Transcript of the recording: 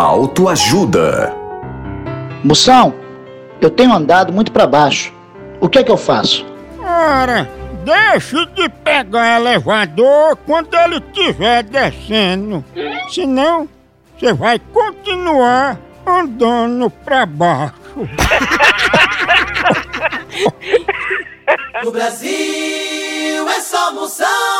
Autoajuda. Moção, eu tenho andado muito para baixo. O que é que eu faço? Ora, deixe de pegar elevador quando ele estiver descendo. Senão, você vai continuar andando para baixo. No Brasil é só moção.